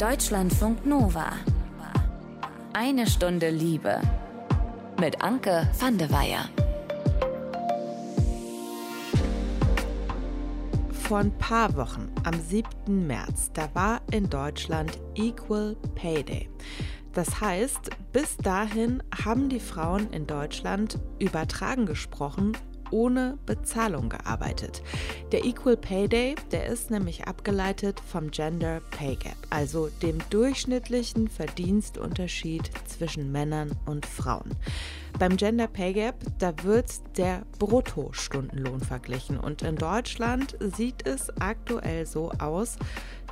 Deutschlandfunk Nova. Eine Stunde Liebe. Mit Anke van de Weyer. Vor ein paar Wochen, am 7. März, da war in Deutschland Equal Pay Day. Das heißt, bis dahin haben die Frauen in Deutschland übertragen gesprochen ohne Bezahlung gearbeitet. Der Equal Pay Day, der ist nämlich abgeleitet vom Gender Pay Gap, also dem durchschnittlichen Verdienstunterschied zwischen Männern und Frauen. Beim Gender Pay Gap, da wird der Bruttostundenlohn verglichen und in Deutschland sieht es aktuell so aus,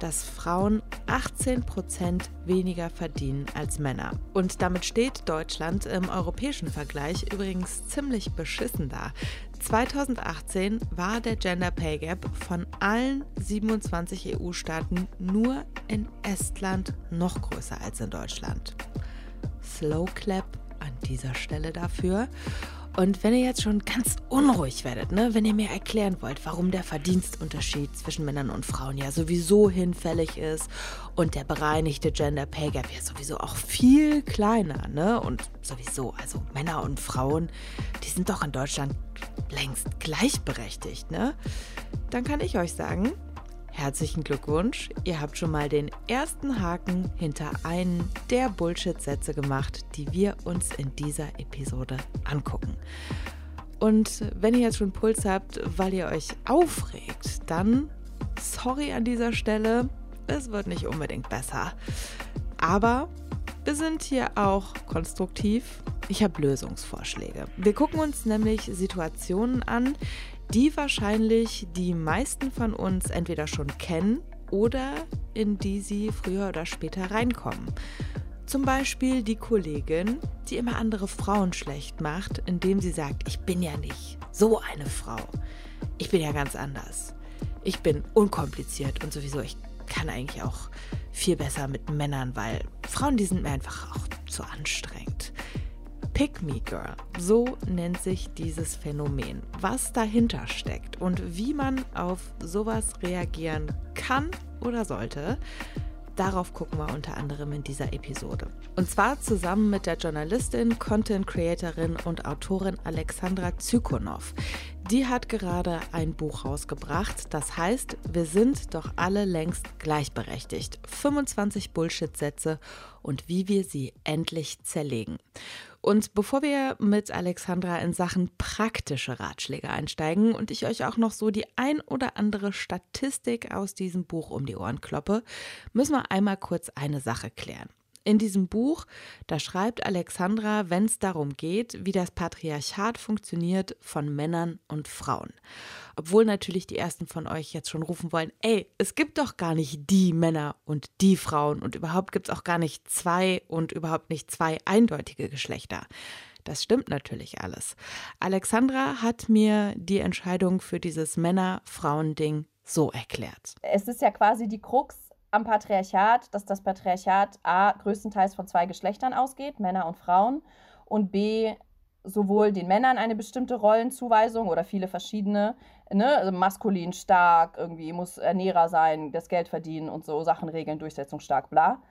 dass Frauen 18 Prozent weniger verdienen als Männer. Und damit steht Deutschland im europäischen Vergleich übrigens ziemlich beschissen da. 2018 war der Gender Pay Gap von allen 27 EU-Staaten nur in Estland noch größer als in Deutschland. Slow Clap an dieser Stelle dafür. Und wenn ihr jetzt schon ganz unruhig werdet, ne, wenn ihr mir erklären wollt, warum der Verdienstunterschied zwischen Männern und Frauen ja sowieso hinfällig ist und der bereinigte Gender Pay Gap ja sowieso auch viel kleiner, ne, und sowieso, also Männer und Frauen, die sind doch in Deutschland längst gleichberechtigt, ne, dann kann ich euch sagen, Herzlichen Glückwunsch, ihr habt schon mal den ersten Haken hinter einen der Bullshit-Sätze gemacht, die wir uns in dieser Episode angucken. Und wenn ihr jetzt schon Puls habt, weil ihr euch aufregt, dann sorry an dieser Stelle, es wird nicht unbedingt besser. Aber wir sind hier auch konstruktiv. Ich habe Lösungsvorschläge. Wir gucken uns nämlich Situationen an, die wahrscheinlich die meisten von uns entweder schon kennen oder in die sie früher oder später reinkommen. Zum Beispiel die Kollegin, die immer andere Frauen schlecht macht, indem sie sagt, ich bin ja nicht so eine Frau. Ich bin ja ganz anders. Ich bin unkompliziert und sowieso, ich kann eigentlich auch viel besser mit Männern, weil Frauen, die sind mir einfach auch zu anstrengend. Pick Me Girl, so nennt sich dieses Phänomen. Was dahinter steckt und wie man auf sowas reagieren kann oder sollte, Darauf gucken wir unter anderem in dieser Episode. Und zwar zusammen mit der Journalistin, Content Creatorin und Autorin Alexandra Zykonov. Die hat gerade ein Buch rausgebracht, das heißt, wir sind doch alle längst gleichberechtigt. 25 Bullshit-Sätze und wie wir sie endlich zerlegen. Und bevor wir mit Alexandra in Sachen praktische Ratschläge einsteigen und ich euch auch noch so die ein oder andere Statistik aus diesem Buch um die Ohren kloppe, müssen wir einmal kurz eine Sache klären. In diesem Buch, da schreibt Alexandra, wenn es darum geht, wie das Patriarchat funktioniert von Männern und Frauen. Obwohl natürlich die ersten von euch jetzt schon rufen wollen, ey, es gibt doch gar nicht die Männer und die Frauen und überhaupt gibt es auch gar nicht zwei und überhaupt nicht zwei eindeutige Geschlechter. Das stimmt natürlich alles. Alexandra hat mir die Entscheidung für dieses Männer-Frauen-Ding so erklärt. Es ist ja quasi die Krux am Patriarchat, dass das Patriarchat A größtenteils von zwei Geschlechtern ausgeht, Männer und Frauen, und B sowohl den Männern eine bestimmte Rollenzuweisung oder viele verschiedene, ne, also maskulin stark, irgendwie muss Ernährer sein, das Geld verdienen und so Sachen regeln, durchsetzungsstark, bla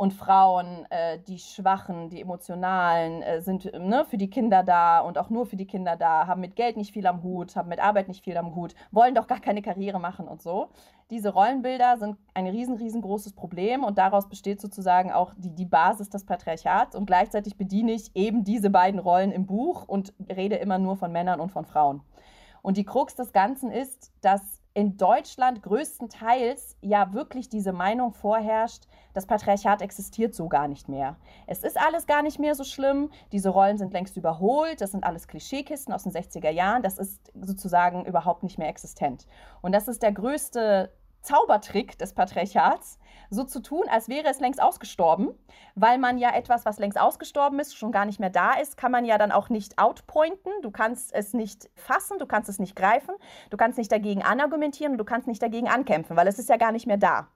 und Frauen, äh, die Schwachen, die Emotionalen, äh, sind ne, für die Kinder da und auch nur für die Kinder da, haben mit Geld nicht viel am Hut, haben mit Arbeit nicht viel am Hut, wollen doch gar keine Karriere machen und so. Diese Rollenbilder sind ein riesen, riesengroßes Problem und daraus besteht sozusagen auch die, die Basis des Patriarchats und gleichzeitig bediene ich eben diese beiden Rollen im Buch und rede immer nur von Männern und von Frauen. Und die Krux des Ganzen ist, dass in Deutschland größtenteils ja wirklich diese Meinung vorherrscht, das Patriarchat existiert so gar nicht mehr. Es ist alles gar nicht mehr so schlimm, diese Rollen sind längst überholt, das sind alles Klischeekisten aus den 60er Jahren, das ist sozusagen überhaupt nicht mehr existent. Und das ist der größte Zaubertrick des Patriarchats, so zu tun, als wäre es längst ausgestorben, weil man ja etwas, was längst ausgestorben ist, schon gar nicht mehr da ist, kann man ja dann auch nicht outpointen, du kannst es nicht fassen, du kannst es nicht greifen, du kannst nicht dagegen anargumentieren und du kannst nicht dagegen ankämpfen, weil es ist ja gar nicht mehr da.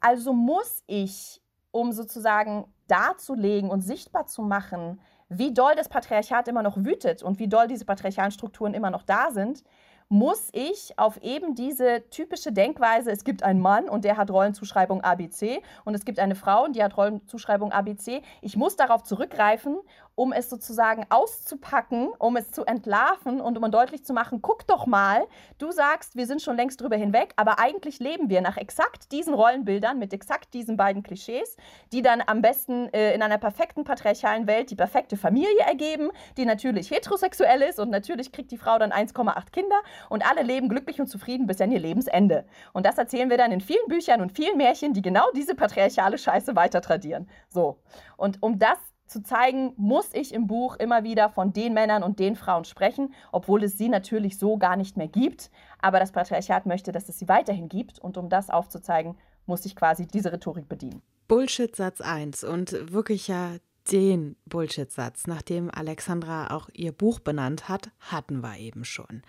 Also muss ich, um sozusagen darzulegen und sichtbar zu machen, wie doll das Patriarchat immer noch wütet und wie doll diese patriarchalen Strukturen immer noch da sind, muss ich auf eben diese typische Denkweise, es gibt einen Mann und der hat Rollenzuschreibung ABC und es gibt eine Frau und die hat Rollenzuschreibung ABC, ich muss darauf zurückgreifen um es sozusagen auszupacken, um es zu entlarven und um deutlich zu machen, guck doch mal, du sagst, wir sind schon längst drüber hinweg, aber eigentlich leben wir nach exakt diesen Rollenbildern mit exakt diesen beiden Klischees, die dann am besten äh, in einer perfekten patriarchalen Welt die perfekte Familie ergeben, die natürlich heterosexuell ist und natürlich kriegt die Frau dann 1,8 Kinder und alle leben glücklich und zufrieden bis an ihr Lebensende. Und das erzählen wir dann in vielen Büchern und vielen Märchen, die genau diese patriarchale Scheiße weiter tradieren. So. Und um das zu zeigen, muss ich im Buch immer wieder von den Männern und den Frauen sprechen, obwohl es sie natürlich so gar nicht mehr gibt. Aber das Patriarchat möchte, dass es sie weiterhin gibt. Und um das aufzuzeigen, muss ich quasi diese Rhetorik bedienen. Bullshit-Satz 1 und wirklich ja den Bullshit-Satz, nachdem Alexandra auch ihr Buch benannt hat, hatten wir eben schon.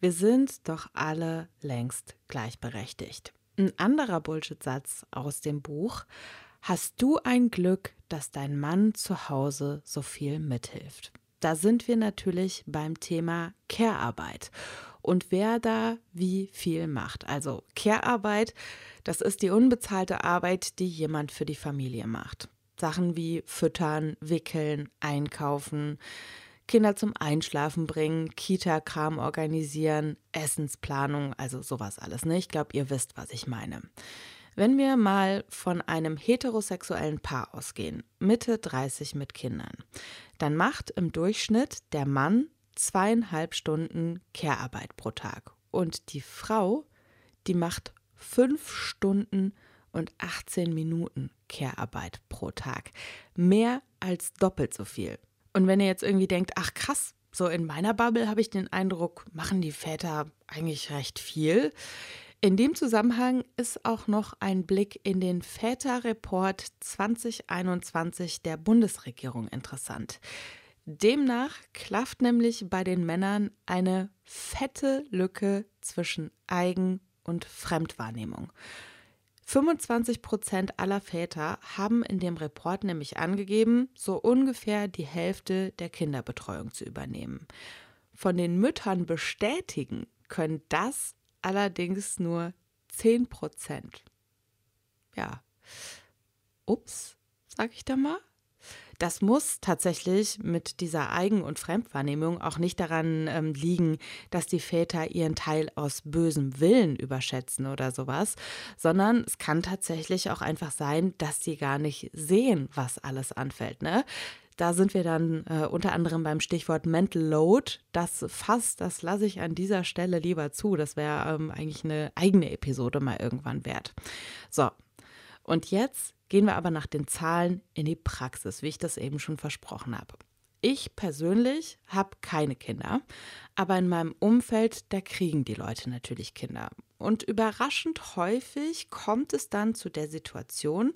Wir sind doch alle längst gleichberechtigt. Ein anderer Bullshit-Satz aus dem Buch Hast du ein Glück, dass dein Mann zu Hause so viel mithilft? Da sind wir natürlich beim Thema Care-Arbeit und wer da wie viel macht. Also Care-Arbeit, das ist die unbezahlte Arbeit, die jemand für die Familie macht. Sachen wie füttern, wickeln, einkaufen, Kinder zum Einschlafen bringen, Kita-Kram organisieren, Essensplanung, also sowas alles. Ne? Ich glaube, ihr wisst, was ich meine. Wenn wir mal von einem heterosexuellen Paar ausgehen, Mitte 30 mit Kindern, dann macht im Durchschnitt der Mann zweieinhalb Stunden Care-Arbeit pro Tag und die Frau, die macht fünf Stunden und 18 Minuten Care-Arbeit pro Tag. Mehr als doppelt so viel. Und wenn ihr jetzt irgendwie denkt, ach krass, so in meiner Bubble habe ich den Eindruck, machen die Väter eigentlich recht viel. In dem Zusammenhang ist auch noch ein Blick in den Väterreport 2021 der Bundesregierung interessant. Demnach klafft nämlich bei den Männern eine fette Lücke zwischen Eigen- und Fremdwahrnehmung. 25 Prozent aller Väter haben in dem Report nämlich angegeben, so ungefähr die Hälfte der Kinderbetreuung zu übernehmen. Von den Müttern bestätigen können das allerdings nur 10 Prozent. Ja. Ups, sag ich da mal. Das muss tatsächlich mit dieser Eigen- und Fremdwahrnehmung auch nicht daran ähm, liegen, dass die Väter ihren Teil aus bösem Willen überschätzen oder sowas, sondern es kann tatsächlich auch einfach sein, dass sie gar nicht sehen, was alles anfällt. Ne? Da sind wir dann äh, unter anderem beim Stichwort Mental Load. Das fast, das lasse ich an dieser Stelle lieber zu. Das wäre ähm, eigentlich eine eigene Episode mal irgendwann wert. So, und jetzt gehen wir aber nach den Zahlen in die Praxis, wie ich das eben schon versprochen habe. Ich persönlich habe keine Kinder, aber in meinem Umfeld, da kriegen die Leute natürlich Kinder. Und überraschend häufig kommt es dann zu der Situation,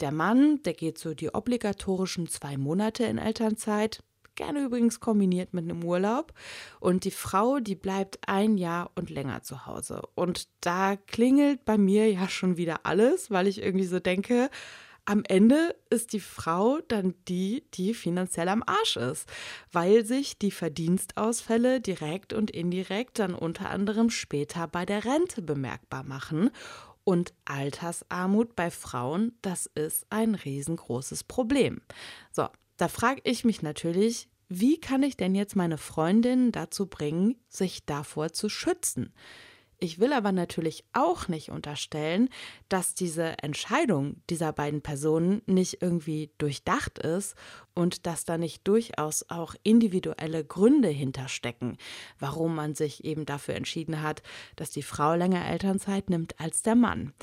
der Mann, der geht so die obligatorischen zwei Monate in Elternzeit, gerne übrigens kombiniert mit einem Urlaub. Und die Frau, die bleibt ein Jahr und länger zu Hause. Und da klingelt bei mir ja schon wieder alles, weil ich irgendwie so denke, am Ende ist die Frau dann die, die finanziell am Arsch ist, weil sich die Verdienstausfälle direkt und indirekt dann unter anderem später bei der Rente bemerkbar machen und Altersarmut bei Frauen, das ist ein riesengroßes Problem. So, da frage ich mich natürlich, wie kann ich denn jetzt meine Freundin dazu bringen, sich davor zu schützen? Ich will aber natürlich auch nicht unterstellen, dass diese Entscheidung dieser beiden Personen nicht irgendwie durchdacht ist und dass da nicht durchaus auch individuelle Gründe hinterstecken, warum man sich eben dafür entschieden hat, dass die Frau länger Elternzeit nimmt als der Mann.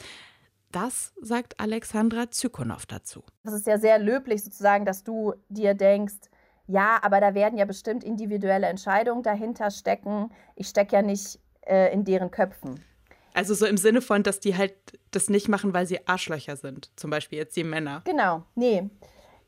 Das sagt Alexandra Zykonow dazu. Das ist ja sehr löblich sozusagen, dass du dir denkst, ja, aber da werden ja bestimmt individuelle Entscheidungen dahinter stecken. Ich stecke ja nicht äh, in deren Köpfen. Also so im Sinne von, dass die halt das nicht machen, weil sie Arschlöcher sind. Zum Beispiel jetzt die Männer. Genau, nee.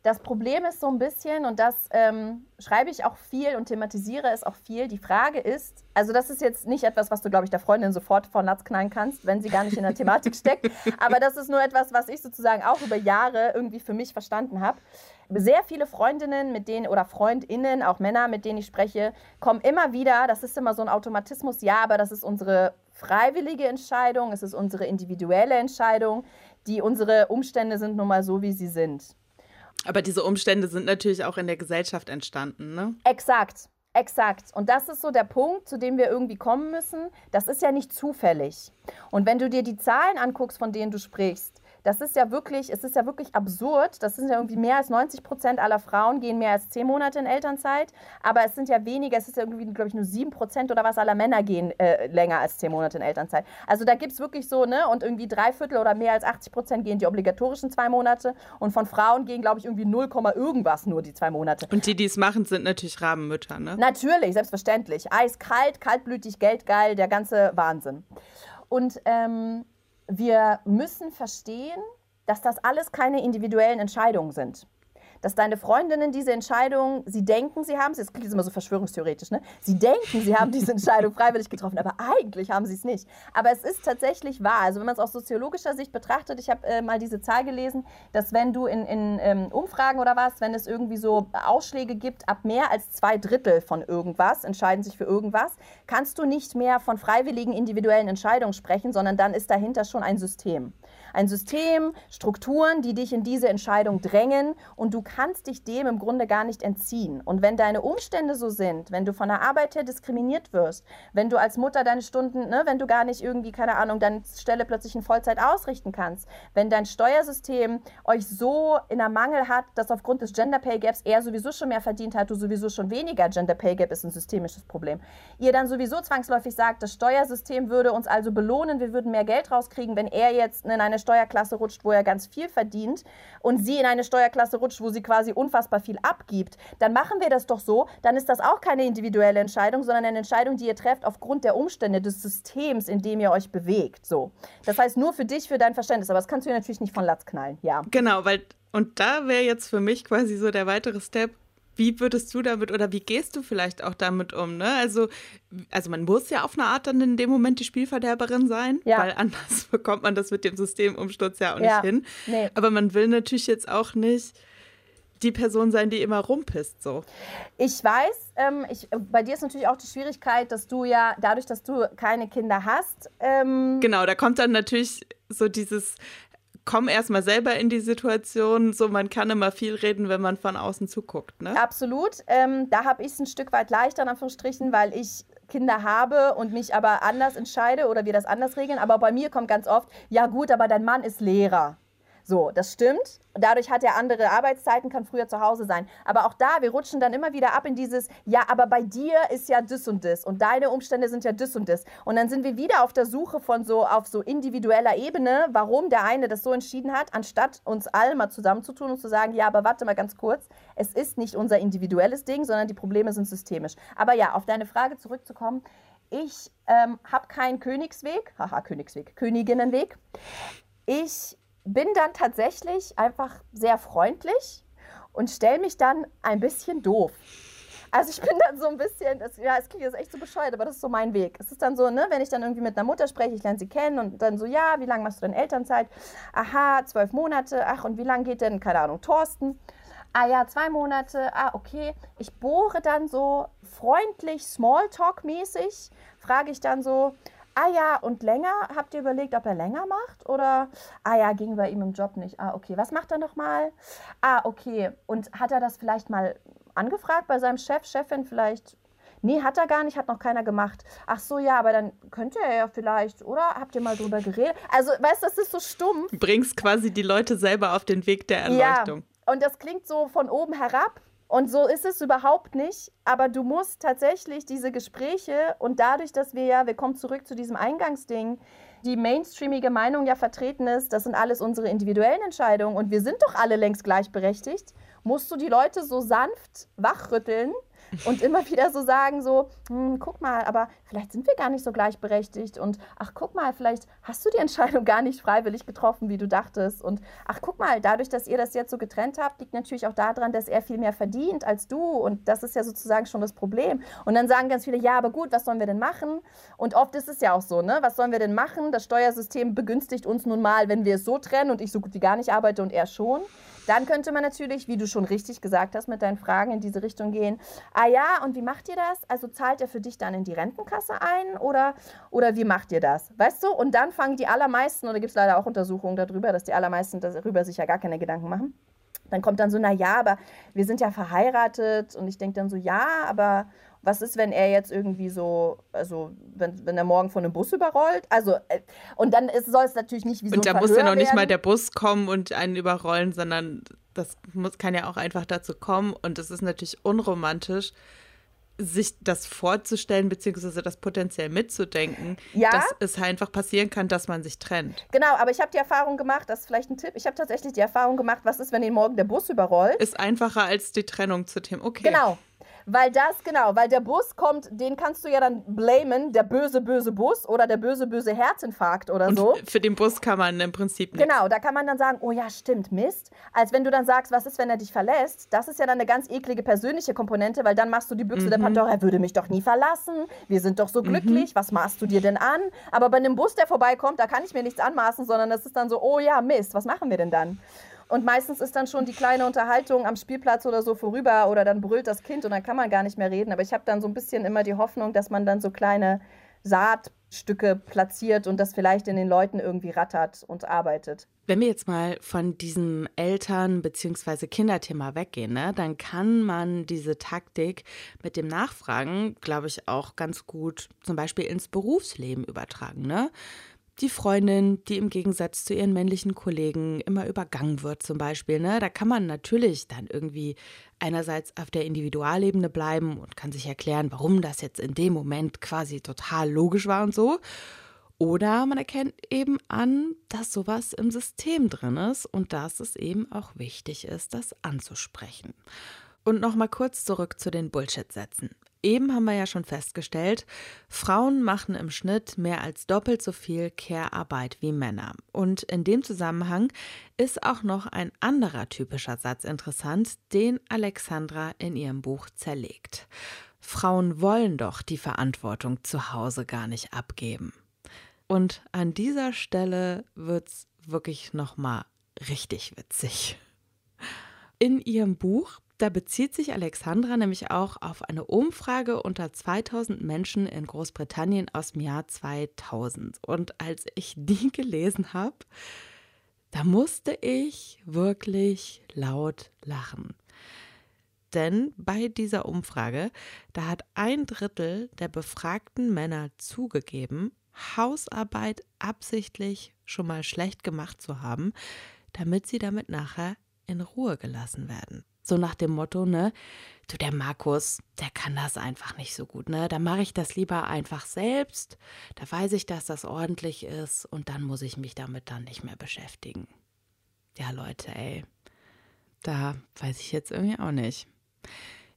Das Problem ist so ein bisschen, und das ähm, schreibe ich auch viel und thematisiere es auch viel, die Frage ist, also das ist jetzt nicht etwas, was du, glaube ich, der Freundin sofort von Latz knallen kannst, wenn sie gar nicht in der Thematik steckt, aber das ist nur etwas, was ich sozusagen auch über Jahre irgendwie für mich verstanden habe. Sehr viele Freundinnen, mit denen oder Freundinnen, auch Männer, mit denen ich spreche, kommen immer wieder, das ist immer so ein Automatismus, ja, aber das ist unsere freiwillige Entscheidung, es ist unsere individuelle Entscheidung, die unsere Umstände sind nun mal so, wie sie sind. Aber diese Umstände sind natürlich auch in der Gesellschaft entstanden, ne? Exakt. Exakt. Und das ist so der Punkt, zu dem wir irgendwie kommen müssen. Das ist ja nicht zufällig. Und wenn du dir die Zahlen anguckst, von denen du sprichst, das ist ja wirklich, es ist ja wirklich absurd. Das sind ja irgendwie mehr als 90 Prozent aller Frauen gehen mehr als zehn Monate in Elternzeit. Aber es sind ja weniger, es ist ja irgendwie, glaube ich, nur sieben Prozent oder was aller Männer gehen äh, länger als zehn Monate in Elternzeit. Also da gibt es wirklich so, ne, und irgendwie drei Viertel oder mehr als 80 Prozent gehen die obligatorischen zwei Monate. Und von Frauen gehen, glaube ich, irgendwie 0, irgendwas nur die zwei Monate. Und die, die es machen, sind natürlich Rabenmütter, ne? Natürlich, selbstverständlich. Eiskalt, kaltblütig, geldgeil, der ganze Wahnsinn. Und ähm, wir müssen verstehen, dass das alles keine individuellen Entscheidungen sind dass deine Freundinnen diese Entscheidung, sie denken, sie haben es, das klingt immer so verschwörungstheoretisch, ne? Sie denken, sie haben diese Entscheidung freiwillig getroffen, aber eigentlich haben sie es nicht. Aber es ist tatsächlich wahr. Also wenn man es aus soziologischer Sicht betrachtet, ich habe äh, mal diese Zahl gelesen, dass wenn du in, in ähm, Umfragen oder was, wenn es irgendwie so Ausschläge gibt, ab mehr als zwei Drittel von irgendwas, entscheiden sich für irgendwas, kannst du nicht mehr von freiwilligen individuellen Entscheidungen sprechen, sondern dann ist dahinter schon ein System. Ein System, Strukturen, die dich in diese Entscheidung drängen und du kannst dich dem im Grunde gar nicht entziehen. Und wenn deine Umstände so sind, wenn du von der Arbeit her diskriminiert wirst, wenn du als Mutter deine Stunden, ne, wenn du gar nicht irgendwie, keine Ahnung, deine Stelle plötzlich in Vollzeit ausrichten kannst, wenn dein Steuersystem euch so in der Mangel hat, dass aufgrund des Gender Pay Gaps er sowieso schon mehr verdient hat, du sowieso schon weniger, Gender Pay Gap ist ein systemisches Problem, ihr dann sowieso zwangsläufig sagt, das Steuersystem würde uns also belohnen, wir würden mehr Geld rauskriegen, wenn er jetzt in eine Steuerklasse rutscht, wo er ganz viel verdient und sie in eine Steuerklasse rutscht, wo sie quasi unfassbar viel abgibt, dann machen wir das doch so, dann ist das auch keine individuelle Entscheidung, sondern eine Entscheidung, die ihr trefft aufgrund der Umstände des Systems, in dem ihr euch bewegt. So. Das heißt nur für dich, für dein Verständnis, aber das kannst du natürlich nicht von Latz knallen, ja. Genau, weil und da wäre jetzt für mich quasi so der weitere Step, wie würdest du damit oder wie gehst du vielleicht auch damit um? Ne? Also, also man muss ja auf eine Art dann in dem Moment die Spielverderberin sein, ja. weil anders bekommt man das mit dem Systemumsturz ja auch ja. nicht hin. Nee. Aber man will natürlich jetzt auch nicht die Person sein, die immer rumpisst. So. Ich weiß, ähm, ich, bei dir ist natürlich auch die Schwierigkeit, dass du ja, dadurch, dass du keine Kinder hast. Ähm genau, da kommt dann natürlich so dieses, komm erstmal selber in die Situation. So, man kann immer viel reden, wenn man von außen zuguckt. Ne? Absolut. Ähm, da habe ich es ein Stück weit leichter, in Anführungsstrichen, weil ich Kinder habe und mich aber anders entscheide oder wir das anders regeln. Aber bei mir kommt ganz oft, ja gut, aber dein Mann ist Lehrer. So, das stimmt. Dadurch hat er andere Arbeitszeiten, kann früher zu Hause sein. Aber auch da, wir rutschen dann immer wieder ab in dieses, ja, aber bei dir ist ja das und das und deine Umstände sind ja das und das. Und dann sind wir wieder auf der Suche von so, auf so individueller Ebene, warum der eine das so entschieden hat, anstatt uns alle mal zusammenzutun und zu sagen, ja, aber warte mal ganz kurz, es ist nicht unser individuelles Ding, sondern die Probleme sind systemisch. Aber ja, auf deine Frage zurückzukommen, ich ähm, habe keinen Königsweg, haha, Königsweg, Königinnenweg. Ich bin dann tatsächlich einfach sehr freundlich und stelle mich dann ein bisschen doof. Also ich bin dann so ein bisschen, das, ja, es klingt jetzt echt so bescheuert, aber das ist so mein Weg. Es ist dann so, ne, wenn ich dann irgendwie mit einer Mutter spreche, ich lerne sie kennen und dann so, ja, wie lange machst du denn Elternzeit? Aha, zwölf Monate. Ach, und wie lange geht denn, keine Ahnung, Thorsten? Ah ja, zwei Monate. Ah, okay. Ich bohre dann so freundlich, Smalltalk-mäßig, frage ich dann so, ah ja, und länger? Habt ihr überlegt, ob er länger macht? Oder, ah ja, ging bei ihm im Job nicht. Ah, okay, was macht er nochmal? Ah, okay. Und hat er das vielleicht mal angefragt bei seinem Chef, Chefin vielleicht? Nee, hat er gar nicht, hat noch keiner gemacht. Ach so, ja, aber dann könnte er ja vielleicht, oder? Habt ihr mal drüber geredet? Also, weißt du, das ist so stumpf. Bringst quasi die Leute selber auf den Weg der Erleuchtung. Ja, und das klingt so von oben herab. Und so ist es überhaupt nicht. Aber du musst tatsächlich diese Gespräche und dadurch, dass wir ja, wir kommen zurück zu diesem Eingangsding, die mainstreamige Meinung ja vertreten ist, das sind alles unsere individuellen Entscheidungen und wir sind doch alle längst gleichberechtigt, musst du die Leute so sanft wachrütteln, und immer wieder so sagen, so, hm, guck mal, aber vielleicht sind wir gar nicht so gleichberechtigt und ach, guck mal, vielleicht hast du die Entscheidung gar nicht freiwillig getroffen, wie du dachtest und ach, guck mal, dadurch, dass ihr das jetzt so getrennt habt, liegt natürlich auch daran, dass er viel mehr verdient als du und das ist ja sozusagen schon das Problem. Und dann sagen ganz viele, ja, aber gut, was sollen wir denn machen? Und oft ist es ja auch so, ne, was sollen wir denn machen? Das Steuersystem begünstigt uns nun mal, wenn wir es so trennen und ich so gut wie gar nicht arbeite und er schon. Dann könnte man natürlich, wie du schon richtig gesagt hast, mit deinen Fragen in diese Richtung gehen. Ah ja, und wie macht ihr das? Also zahlt er für dich dann in die Rentenkasse ein oder, oder wie macht ihr das? Weißt du? Und dann fangen die allermeisten, oder gibt es leider auch Untersuchungen darüber, dass die allermeisten darüber sich ja gar keine Gedanken machen. Dann kommt dann so, na ja, aber wir sind ja verheiratet und ich denke dann so, ja, aber was ist, wenn er jetzt irgendwie so, also wenn, wenn er morgen von einem Bus überrollt? Also, äh, und dann soll es natürlich nicht wie so Und da muss ja noch nicht mal der Bus kommen und einen überrollen, sondern das muss, kann ja auch einfach dazu kommen. Und es ist natürlich unromantisch, sich das vorzustellen, beziehungsweise das potenziell mitzudenken, ja. dass es einfach passieren kann, dass man sich trennt. Genau, aber ich habe die Erfahrung gemacht, das ist vielleicht ein Tipp, ich habe tatsächlich die Erfahrung gemacht, was ist, wenn ihn morgen der Bus überrollt? Ist einfacher als die Trennung zu dem, okay. Genau, weil das, genau, weil der Bus kommt, den kannst du ja dann blamen, der böse, böse Bus oder der böse, böse Herzinfarkt oder und so. Für den Bus kann man im Prinzip nicht. Genau, da kann man dann sagen, oh ja, stimmt, Mist. Als wenn du dann sagst, was ist, wenn er dich verlässt? Das ist ja dann eine ganz eklige persönliche Komponente, weil dann machst du die Büchse mhm. der Pandora, er würde mich doch nie verlassen, wir sind doch so mhm. glücklich, mhm. was maßt du dir denn an? Aber bei einem Bus, der vorbeikommt, da kann ich mir nichts anmaßen, sondern das ist dann so, oh ja, Mist, was machen wir denn dann? Und meistens ist dann schon die kleine Unterhaltung am Spielplatz oder so vorüber oder dann brüllt das Kind und dann kann man gar nicht mehr reden. Aber ich habe dann so ein bisschen immer die Hoffnung, dass man dann so kleine Saatstücke platziert und das vielleicht in den Leuten irgendwie rattert und arbeitet. Wenn wir jetzt mal von diesem Eltern- bzw. Kinderthema weggehen, ne, dann kann man diese Taktik mit dem Nachfragen, glaube ich, auch ganz gut zum Beispiel ins Berufsleben übertragen. Ne? Die Freundin, die im Gegensatz zu ihren männlichen Kollegen immer übergangen wird zum Beispiel. Ne? Da kann man natürlich dann irgendwie einerseits auf der Individualebene bleiben und kann sich erklären, warum das jetzt in dem Moment quasi total logisch war und so. Oder man erkennt eben an, dass sowas im System drin ist und dass es eben auch wichtig ist, das anzusprechen. Und nochmal kurz zurück zu den Bullshit-Sätzen. Eben haben wir ja schon festgestellt, Frauen machen im Schnitt mehr als doppelt so viel Care-Arbeit wie Männer. Und in dem Zusammenhang ist auch noch ein anderer typischer Satz interessant, den Alexandra in ihrem Buch zerlegt. Frauen wollen doch die Verantwortung zu Hause gar nicht abgeben. Und an dieser Stelle wird's wirklich nochmal richtig witzig. In ihrem Buch da bezieht sich Alexandra nämlich auch auf eine Umfrage unter 2000 Menschen in Großbritannien aus dem Jahr 2000. Und als ich die gelesen habe, da musste ich wirklich laut lachen. Denn bei dieser Umfrage, da hat ein Drittel der befragten Männer zugegeben, Hausarbeit absichtlich schon mal schlecht gemacht zu haben, damit sie damit nachher in Ruhe gelassen werden. So nach dem Motto, ne, du, der Markus, der kann das einfach nicht so gut, ne? Da mache ich das lieber einfach selbst. Da weiß ich, dass das ordentlich ist und dann muss ich mich damit dann nicht mehr beschäftigen. Ja, Leute, ey. Da weiß ich jetzt irgendwie auch nicht.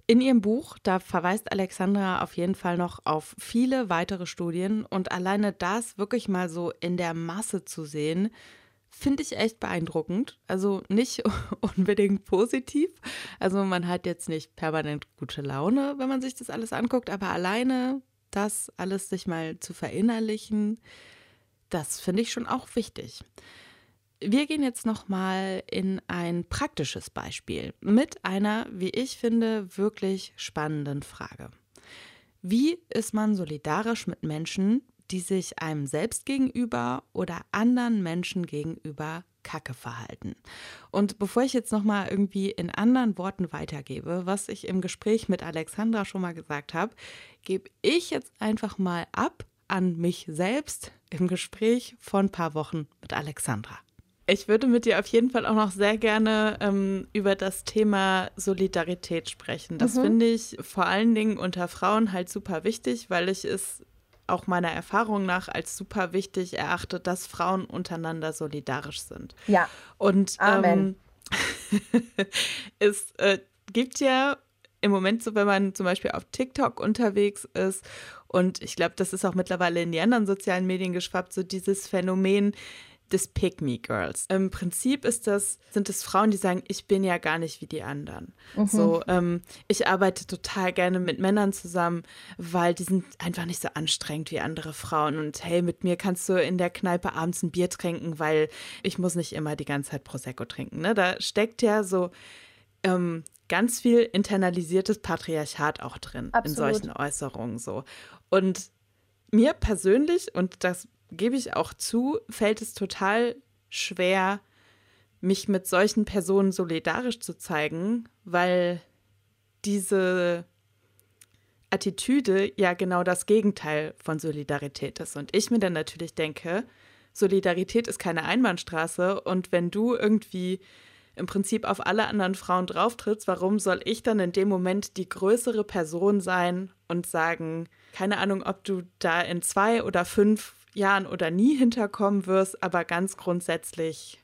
In ihrem Buch, da verweist Alexandra auf jeden Fall noch auf viele weitere Studien und alleine das wirklich mal so in der Masse zu sehen, finde ich echt beeindruckend. Also nicht unbedingt positiv. Also man hat jetzt nicht permanent gute Laune, wenn man sich das alles anguckt, aber alleine das alles sich mal zu verinnerlichen, das finde ich schon auch wichtig. Wir gehen jetzt noch mal in ein praktisches Beispiel mit einer, wie ich finde, wirklich spannenden Frage. Wie ist man solidarisch mit Menschen, die sich einem selbst gegenüber oder anderen Menschen gegenüber Kacke verhalten. Und bevor ich jetzt noch mal irgendwie in anderen Worten weitergebe, was ich im Gespräch mit Alexandra schon mal gesagt habe, gebe ich jetzt einfach mal ab an mich selbst im Gespräch von ein paar Wochen mit Alexandra. Ich würde mit dir auf jeden Fall auch noch sehr gerne ähm, über das Thema Solidarität sprechen. Das mhm. finde ich vor allen Dingen unter Frauen halt super wichtig, weil ich es auch meiner Erfahrung nach als super wichtig erachtet, dass Frauen untereinander solidarisch sind. Ja. Und Amen. Ähm, es äh, gibt ja im Moment so, wenn man zum Beispiel auf TikTok unterwegs ist und ich glaube, das ist auch mittlerweile in die anderen sozialen Medien geschwappt, so dieses Phänomen, des Pick-Me-Girls. Im Prinzip ist das, sind es Frauen, die sagen, ich bin ja gar nicht wie die anderen. Mhm. So, ähm, ich arbeite total gerne mit Männern zusammen, weil die sind einfach nicht so anstrengend wie andere Frauen. Und hey, mit mir kannst du in der Kneipe abends ein Bier trinken, weil ich muss nicht immer die ganze Zeit Prosecco trinken. Ne? Da steckt ja so ähm, ganz viel internalisiertes Patriarchat auch drin Absolut. in solchen Äußerungen so. Und mir persönlich, und das gebe ich auch zu, fällt es total schwer, mich mit solchen Personen solidarisch zu zeigen, weil diese Attitüde ja genau das Gegenteil von Solidarität ist. Und ich mir dann natürlich denke, Solidarität ist keine Einbahnstraße und wenn du irgendwie im Prinzip auf alle anderen Frauen drauftrittst, warum soll ich dann in dem Moment die größere Person sein und sagen, keine Ahnung, ob du da in zwei oder fünf Jahren oder nie hinterkommen wirst, aber ganz grundsätzlich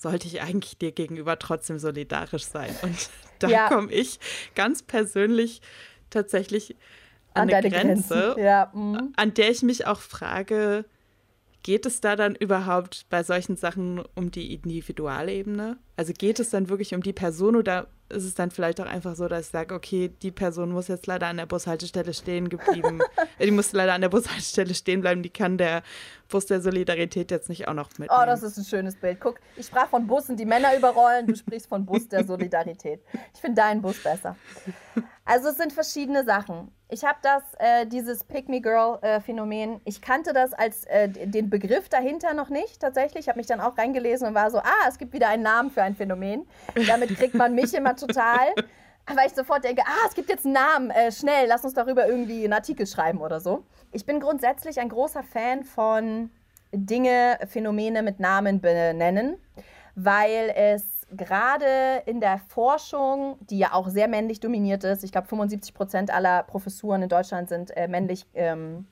sollte ich eigentlich dir gegenüber trotzdem solidarisch sein. Und da ja. komme ich ganz persönlich tatsächlich an, an eine Grenze, ja. mhm. an der ich mich auch frage, geht es da dann überhaupt bei solchen Sachen um die Individualebene? Also geht es dann wirklich um die Person oder ist es dann vielleicht auch einfach so, dass ich sage, okay, die Person muss jetzt leider an der Bushaltestelle stehen geblieben. die muss leider an der Bushaltestelle stehen bleiben. Die kann der Bus der Solidarität jetzt nicht auch noch mitnehmen. Oh, das ist ein schönes Bild. Guck, ich sprach von Bussen, die Männer überrollen. Du sprichst von Bus der Solidarität. Ich finde deinen Bus besser. Also es sind verschiedene Sachen. Ich habe das, äh, dieses Pick-Me-Girl-Phänomen, äh, ich kannte das als äh, den Begriff dahinter noch nicht tatsächlich. Ich habe mich dann auch reingelesen und war so, ah, es gibt wieder einen Namen für ein Phänomen. Damit kriegt man mich immer total. Weil ich sofort denke, ah, es gibt jetzt einen Namen, äh, schnell, lass uns darüber irgendwie einen Artikel schreiben oder so. Ich bin grundsätzlich ein großer Fan von Dinge, Phänomene mit Namen benennen, weil es gerade in der Forschung, die ja auch sehr männlich dominiert ist, ich glaube 75 Prozent aller Professuren in Deutschland sind äh, männlich ähm,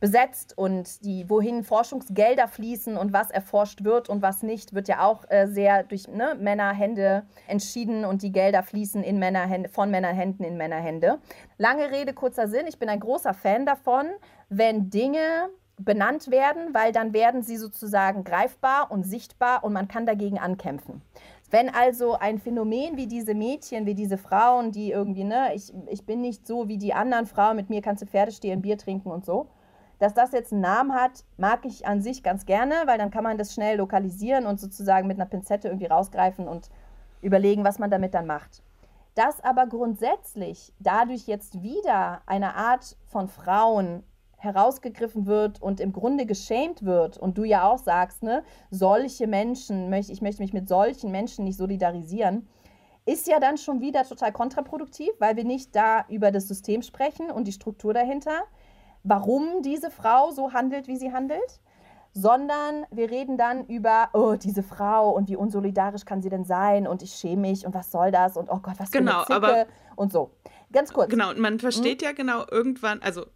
besetzt und die, wohin Forschungsgelder fließen und was erforscht wird und was nicht, wird ja auch äh, sehr durch ne, Männerhände entschieden und die Gelder fließen in Männerhände, von Männerhänden in Männerhände. Lange Rede, kurzer Sinn, ich bin ein großer Fan davon, wenn Dinge benannt werden, weil dann werden sie sozusagen greifbar und sichtbar und man kann dagegen ankämpfen. Wenn also ein Phänomen wie diese Mädchen, wie diese Frauen, die irgendwie, ne, ich, ich bin nicht so wie die anderen Frauen, mit mir kannst du Pferde stehen, Bier trinken und so, dass das jetzt einen Namen hat, mag ich an sich ganz gerne, weil dann kann man das schnell lokalisieren und sozusagen mit einer Pinzette irgendwie rausgreifen und überlegen, was man damit dann macht. Dass aber grundsätzlich dadurch jetzt wieder eine Art von Frauen herausgegriffen wird und im Grunde geschämt wird und du ja auch sagst, ne, solche Menschen, ich möchte mich mit solchen Menschen nicht solidarisieren, ist ja dann schon wieder total kontraproduktiv, weil wir nicht da über das System sprechen und die Struktur dahinter, warum diese Frau so handelt, wie sie handelt, sondern wir reden dann über, oh, diese Frau und wie unsolidarisch kann sie denn sein und ich schäme mich und was soll das und oh Gott, was genau, für eine Zicke und so. Ganz kurz. Genau, und man versteht hm? ja genau irgendwann, also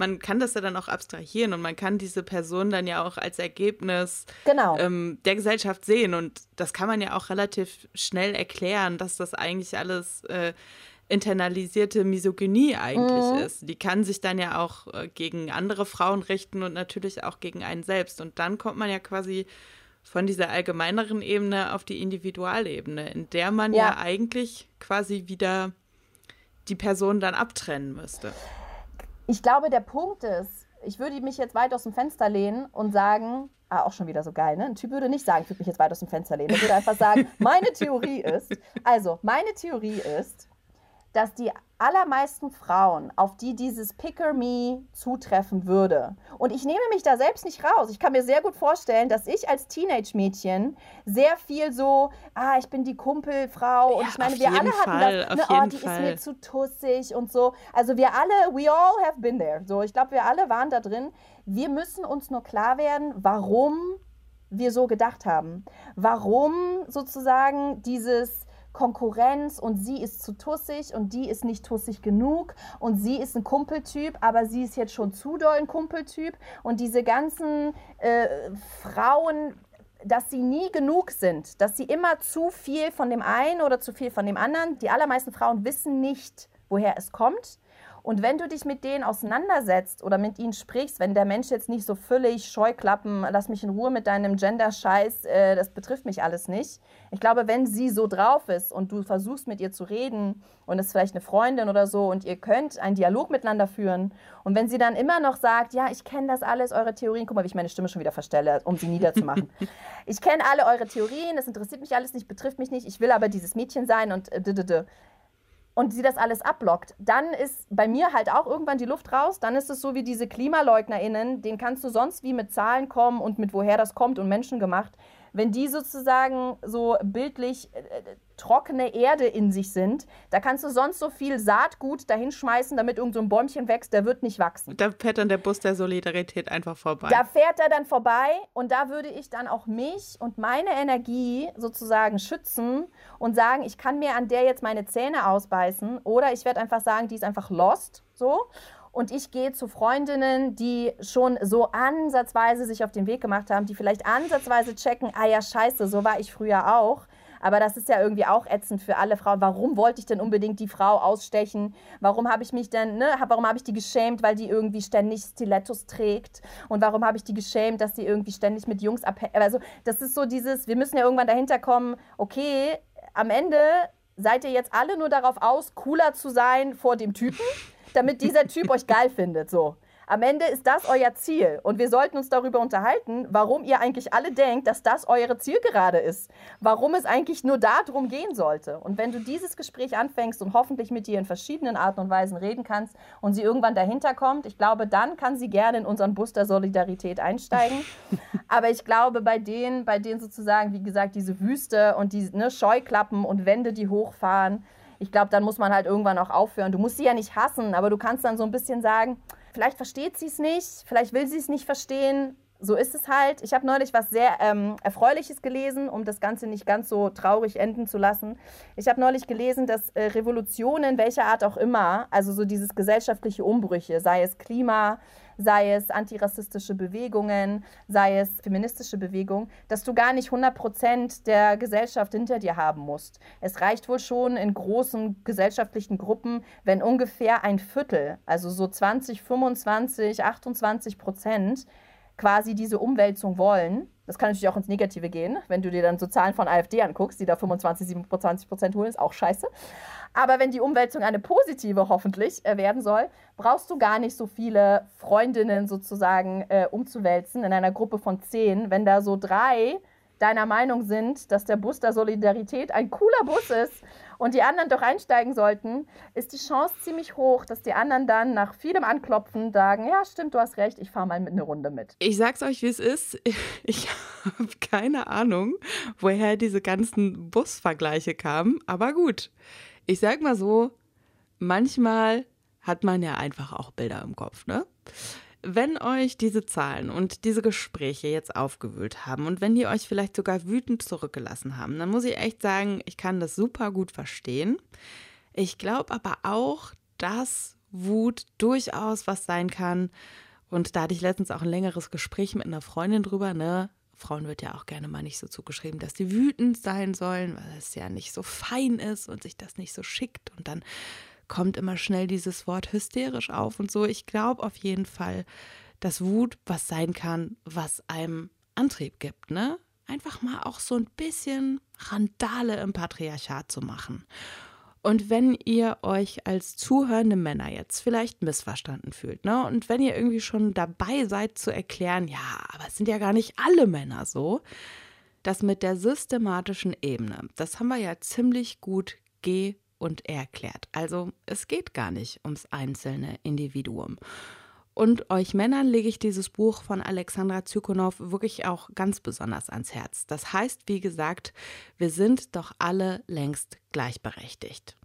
man kann das ja dann auch abstrahieren und man kann diese Person dann ja auch als Ergebnis genau. ähm, der Gesellschaft sehen. Und das kann man ja auch relativ schnell erklären, dass das eigentlich alles äh, internalisierte Misogynie eigentlich mhm. ist. Die kann sich dann ja auch äh, gegen andere Frauen richten und natürlich auch gegen einen selbst. Und dann kommt man ja quasi von dieser allgemeineren Ebene auf die Individualebene, in der man ja, ja eigentlich quasi wieder die Person dann abtrennen müsste. Ich glaube, der Punkt ist, ich würde mich jetzt weit aus dem Fenster lehnen und sagen, ah, auch schon wieder so geil, ne? Ein Typ würde nicht sagen, ich würde mich jetzt weit aus dem Fenster lehnen. Er würde einfach sagen, meine Theorie ist, also, meine Theorie ist, dass die allermeisten Frauen, auf die dieses Picker Me zutreffen würde, und ich nehme mich da selbst nicht raus. Ich kann mir sehr gut vorstellen, dass ich als Teenage-Mädchen sehr viel so, ah, ich bin die Kumpelfrau. und ich meine, wir alle Fall, hatten das, ne, oh, die Fall. ist mir zu tussig und so. Also wir alle, we all have been there. So, ich glaube, wir alle waren da drin. Wir müssen uns nur klar werden, warum wir so gedacht haben. Warum sozusagen dieses Konkurrenz und sie ist zu tussig und die ist nicht tussig genug und sie ist ein Kumpeltyp, aber sie ist jetzt schon zu doll ein Kumpeltyp und diese ganzen äh, Frauen, dass sie nie genug sind, dass sie immer zu viel von dem einen oder zu viel von dem anderen. Die allermeisten Frauen wissen nicht, woher es kommt. Und wenn du dich mit denen auseinandersetzt oder mit ihnen sprichst, wenn der Mensch jetzt nicht so völlig Scheuklappen, lass mich in Ruhe mit deinem Gender-Scheiß, äh, das betrifft mich alles nicht. Ich glaube, wenn sie so drauf ist und du versuchst mit ihr zu reden und es ist vielleicht eine Freundin oder so und ihr könnt einen Dialog miteinander führen und wenn sie dann immer noch sagt, ja, ich kenne das alles, eure Theorien, guck mal, wie ich meine Stimme schon wieder verstelle, um sie niederzumachen. ich kenne alle eure Theorien, es interessiert mich alles nicht, betrifft mich nicht, ich will aber dieses Mädchen sein und äh, und sie das alles abblockt, dann ist bei mir halt auch irgendwann die Luft raus. Dann ist es so wie diese KlimaleugnerInnen, denen kannst du sonst wie mit Zahlen kommen und mit woher das kommt und Menschen gemacht wenn die sozusagen so bildlich äh, äh, trockene Erde in sich sind, da kannst du sonst so viel Saatgut dahinschmeißen, damit irgend so ein Bäumchen wächst, der wird nicht wachsen. Da fährt dann der Bus der Solidarität einfach vorbei. Da fährt er dann vorbei und da würde ich dann auch mich und meine Energie sozusagen schützen und sagen, ich kann mir an der jetzt meine Zähne ausbeißen oder ich werde einfach sagen, die ist einfach lost, so und ich gehe zu Freundinnen, die schon so ansatzweise sich auf den Weg gemacht haben, die vielleicht ansatzweise checken, ah ja, scheiße, so war ich früher auch. Aber das ist ja irgendwie auch ätzend für alle Frauen. Warum wollte ich denn unbedingt die Frau ausstechen? Warum habe ich mich denn, ne, warum habe ich die geschämt, weil die irgendwie ständig Stilettos trägt? Und warum habe ich die geschämt, dass sie irgendwie ständig mit Jungs abhängt? Also, das ist so dieses, wir müssen ja irgendwann dahinter kommen, okay, am Ende seid ihr jetzt alle nur darauf aus, cooler zu sein vor dem Typen damit dieser Typ euch geil findet. So. Am Ende ist das euer Ziel. Und wir sollten uns darüber unterhalten, warum ihr eigentlich alle denkt, dass das eure Zielgerade ist. Warum es eigentlich nur darum gehen sollte. Und wenn du dieses Gespräch anfängst und hoffentlich mit ihr in verschiedenen Arten und Weisen reden kannst und sie irgendwann dahinter kommt, ich glaube, dann kann sie gerne in unseren Bus der Solidarität einsteigen. Aber ich glaube, bei denen, bei denen sozusagen, wie gesagt, diese Wüste und die ne, Scheuklappen und Wände, die hochfahren, ich glaube, dann muss man halt irgendwann auch aufhören. Du musst sie ja nicht hassen, aber du kannst dann so ein bisschen sagen, vielleicht versteht sie es nicht, vielleicht will sie es nicht verstehen. So ist es halt. Ich habe neulich was sehr ähm, Erfreuliches gelesen, um das Ganze nicht ganz so traurig enden zu lassen. Ich habe neulich gelesen, dass äh, Revolutionen welcher Art auch immer, also so dieses gesellschaftliche Umbrüche, sei es Klima, sei es antirassistische Bewegungen, sei es feministische Bewegungen, dass du gar nicht 100 Prozent der Gesellschaft hinter dir haben musst. Es reicht wohl schon in großen gesellschaftlichen Gruppen, wenn ungefähr ein Viertel, also so 20, 25, 28 Prozent, quasi diese Umwälzung wollen. Das kann natürlich auch ins Negative gehen, wenn du dir dann so Zahlen von AfD anguckst, die da 25, 27 Prozent holen, ist auch scheiße. Aber wenn die Umwälzung eine positive hoffentlich äh, werden soll, brauchst du gar nicht so viele Freundinnen sozusagen äh, umzuwälzen in einer Gruppe von zehn. Wenn da so drei deiner Meinung sind, dass der Bus der Solidarität ein cooler Bus ist und die anderen doch einsteigen sollten, ist die Chance ziemlich hoch, dass die anderen dann nach vielem Anklopfen sagen, ja, stimmt, du hast recht, ich fahre mal mit eine Runde mit. Ich sag's euch, wie es ist. Ich habe keine Ahnung, woher diese ganzen Busvergleiche kamen, aber gut. Ich sag mal so, manchmal hat man ja einfach auch Bilder im Kopf, ne? Wenn euch diese Zahlen und diese Gespräche jetzt aufgewühlt haben und wenn die euch vielleicht sogar wütend zurückgelassen haben, dann muss ich echt sagen, ich kann das super gut verstehen. Ich glaube aber auch, dass Wut durchaus was sein kann. Und da hatte ich letztens auch ein längeres Gespräch mit einer Freundin drüber, ne? Frauen wird ja auch gerne mal nicht so zugeschrieben, dass sie wütend sein sollen, weil es ja nicht so fein ist und sich das nicht so schickt. Und dann kommt immer schnell dieses Wort hysterisch auf und so. Ich glaube auf jeden Fall, dass Wut was sein kann, was einem Antrieb gibt, ne? Einfach mal auch so ein bisschen Randale im Patriarchat zu machen. Und wenn ihr euch als zuhörende Männer jetzt vielleicht missverstanden fühlt, ne? Und wenn ihr irgendwie schon dabei seid zu erklären, ja, aber es sind ja gar nicht alle Männer so, das mit der systematischen Ebene, das haben wir ja ziemlich gut ge- und erklärt. Also es geht gar nicht ums einzelne Individuum. Und euch Männern lege ich dieses Buch von Alexandra Zykonow wirklich auch ganz besonders ans Herz. Das heißt, wie gesagt, wir sind doch alle längst gleichberechtigt.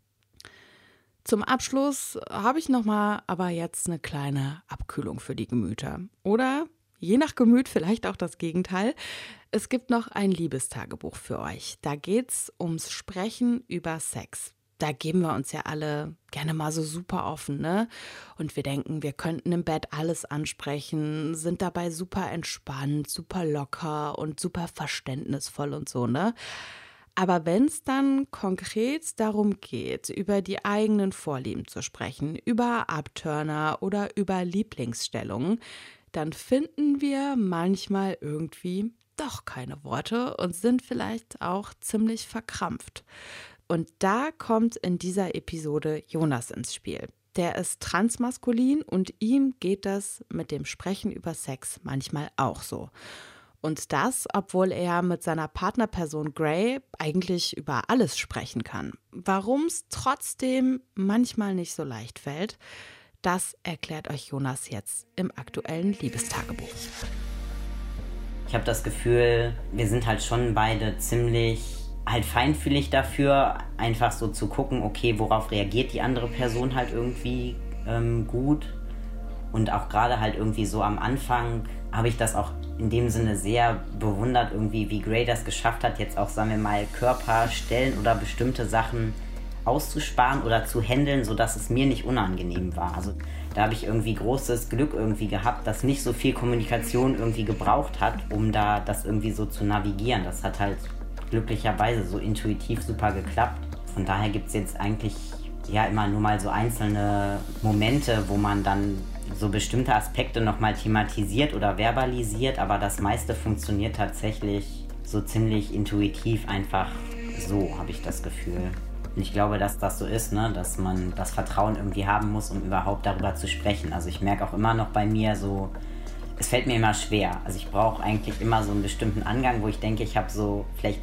Zum Abschluss habe ich nochmal aber jetzt eine kleine Abkühlung für die Gemüter. Oder je nach Gemüt vielleicht auch das Gegenteil. Es gibt noch ein Liebestagebuch für euch. Da geht es ums Sprechen über Sex da geben wir uns ja alle gerne mal so super offen, ne? Und wir denken, wir könnten im Bett alles ansprechen, sind dabei super entspannt, super locker und super verständnisvoll und so, ne? Aber wenn es dann konkret darum geht, über die eigenen Vorlieben zu sprechen, über Abturner oder über Lieblingsstellungen, dann finden wir manchmal irgendwie doch keine Worte und sind vielleicht auch ziemlich verkrampft. Und da kommt in dieser Episode Jonas ins Spiel. Der ist transmaskulin und ihm geht das mit dem Sprechen über Sex manchmal auch so. Und das, obwohl er mit seiner Partnerperson Gray eigentlich über alles sprechen kann. Warum es trotzdem manchmal nicht so leicht fällt, das erklärt euch Jonas jetzt im aktuellen Liebestagebuch. Ich habe das Gefühl, wir sind halt schon beide ziemlich halt feinfühlig dafür, einfach so zu gucken, okay, worauf reagiert die andere Person halt irgendwie ähm, gut. Und auch gerade halt irgendwie so am Anfang habe ich das auch in dem Sinne sehr bewundert, irgendwie, wie Gray das geschafft hat, jetzt auch, sagen wir mal, Körperstellen oder bestimmte Sachen auszusparen oder zu handeln, sodass es mir nicht unangenehm war. Also da habe ich irgendwie großes Glück irgendwie gehabt, dass nicht so viel Kommunikation irgendwie gebraucht hat, um da das irgendwie so zu navigieren. Das hat halt glücklicherweise so intuitiv super geklappt. Von daher gibt es jetzt eigentlich ja immer nur mal so einzelne Momente, wo man dann so bestimmte Aspekte nochmal thematisiert oder verbalisiert, aber das meiste funktioniert tatsächlich so ziemlich intuitiv einfach so, habe ich das Gefühl. Und ich glaube, dass das so ist, ne? dass man das Vertrauen irgendwie haben muss, um überhaupt darüber zu sprechen. Also ich merke auch immer noch bei mir so, es fällt mir immer schwer. Also ich brauche eigentlich immer so einen bestimmten Angang, wo ich denke, ich habe so vielleicht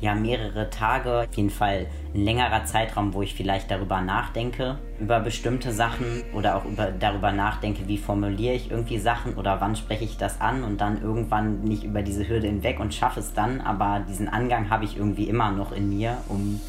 ja mehrere Tage, auf jeden Fall ein längerer Zeitraum, wo ich vielleicht darüber nachdenke, über bestimmte Sachen oder auch über, darüber nachdenke, wie formuliere ich irgendwie Sachen oder wann spreche ich das an und dann irgendwann nicht über diese Hürde hinweg und schaffe es dann, aber diesen Angang habe ich irgendwie immer noch in mir, um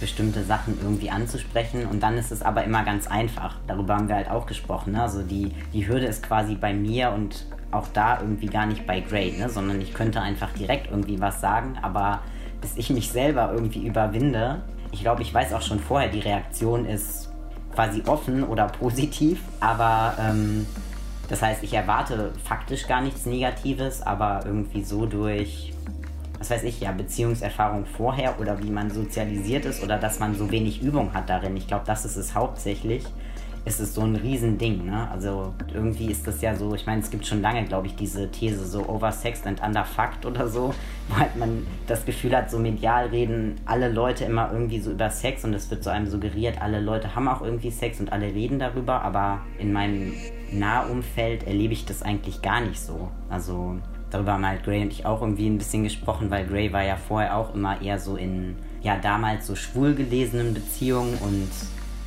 bestimmte Sachen irgendwie anzusprechen und dann ist es aber immer ganz einfach. Darüber haben wir halt auch gesprochen. Ne? Also die, die Hürde ist quasi bei mir und auch da irgendwie gar nicht bei Gray, ne? sondern ich könnte einfach direkt irgendwie was sagen, aber bis ich mich selber irgendwie überwinde. Ich glaube, ich weiß auch schon vorher, die Reaktion ist quasi offen oder positiv, aber ähm, das heißt, ich erwarte faktisch gar nichts Negatives, aber irgendwie so durch, was weiß ich, ja, Beziehungserfahrung vorher oder wie man sozialisiert ist oder dass man so wenig Übung hat darin. Ich glaube, das ist es hauptsächlich ist es so ein Riesending. Ne? Also irgendwie ist das ja so, ich meine, es gibt schon lange, glaube ich, diese These so oversexed and underfucked oder so, weil man das Gefühl hat, so medial reden alle Leute immer irgendwie so über Sex und es wird so einem suggeriert, alle Leute haben auch irgendwie Sex und alle reden darüber, aber in meinem Nahumfeld erlebe ich das eigentlich gar nicht so. Also darüber haben halt Gray und ich auch irgendwie ein bisschen gesprochen, weil Gray war ja vorher auch immer eher so in, ja, damals so schwul gelesenen Beziehungen und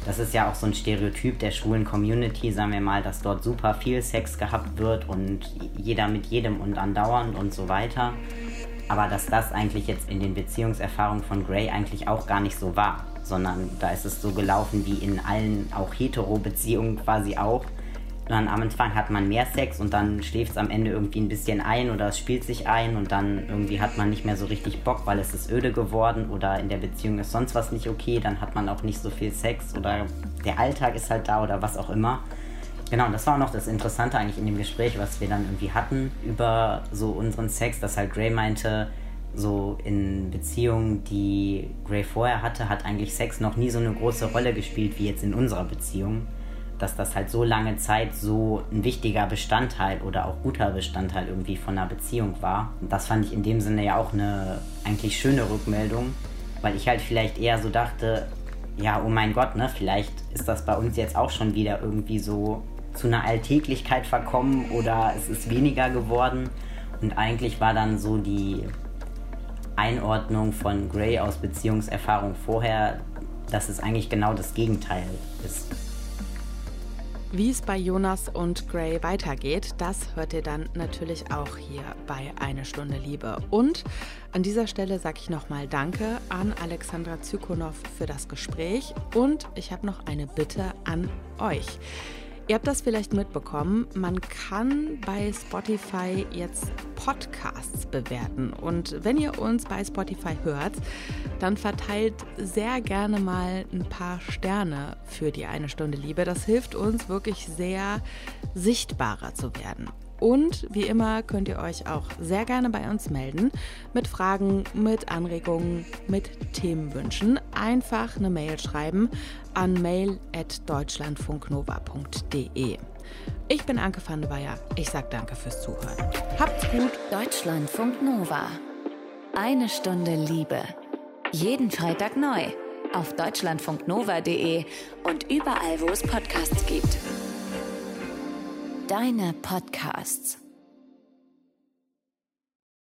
das ist ja auch so ein Stereotyp der schwulen Community, sagen wir mal, dass dort super viel Sex gehabt wird und jeder mit jedem und andauernd und so weiter. Aber dass das eigentlich jetzt in den Beziehungserfahrungen von Gray eigentlich auch gar nicht so war, sondern da ist es so gelaufen wie in allen auch hetero-Beziehungen quasi auch, dann am Anfang hat man mehr Sex und dann schläft es am Ende irgendwie ein bisschen ein oder es spielt sich ein und dann irgendwie hat man nicht mehr so richtig Bock, weil es ist öde geworden oder in der Beziehung ist sonst was nicht okay, dann hat man auch nicht so viel Sex oder der Alltag ist halt da oder was auch immer. Genau, und das war auch noch das Interessante eigentlich in dem Gespräch, was wir dann irgendwie hatten über so unseren Sex, dass halt Gray meinte, so in Beziehungen, die Gray vorher hatte, hat eigentlich Sex noch nie so eine große Rolle gespielt wie jetzt in unserer Beziehung dass das halt so lange Zeit so ein wichtiger Bestandteil oder auch guter Bestandteil irgendwie von einer Beziehung war. Und das fand ich in dem Sinne ja auch eine eigentlich schöne Rückmeldung, weil ich halt vielleicht eher so dachte, ja, oh mein Gott, ne, vielleicht ist das bei uns jetzt auch schon wieder irgendwie so zu einer Alltäglichkeit verkommen oder es ist weniger geworden. Und eigentlich war dann so die Einordnung von Gray aus Beziehungserfahrung vorher, dass es eigentlich genau das Gegenteil ist. Wie es bei Jonas und Gray weitergeht, das hört ihr dann natürlich auch hier bei Eine Stunde Liebe. Und an dieser Stelle sage ich nochmal Danke an Alexandra Zykonow für das Gespräch und ich habe noch eine Bitte an euch. Ihr habt das vielleicht mitbekommen, man kann bei Spotify jetzt Podcasts bewerten. Und wenn ihr uns bei Spotify hört, dann verteilt sehr gerne mal ein paar Sterne für die eine Stunde Liebe. Das hilft uns wirklich sehr sichtbarer zu werden. Und wie immer könnt ihr euch auch sehr gerne bei uns melden mit Fragen, mit Anregungen, mit Themenwünschen. Einfach eine Mail schreiben an mail.deutschlandfunknova.de. Ich bin Anke van der Weyer. Ich sage danke fürs Zuhören. Habt's gut. Deutschlandfunk Nova. Eine Stunde Liebe. Jeden Freitag neu auf deutschlandfunknova.de und überall, wo es Podcasts gibt. Deine Podcasts.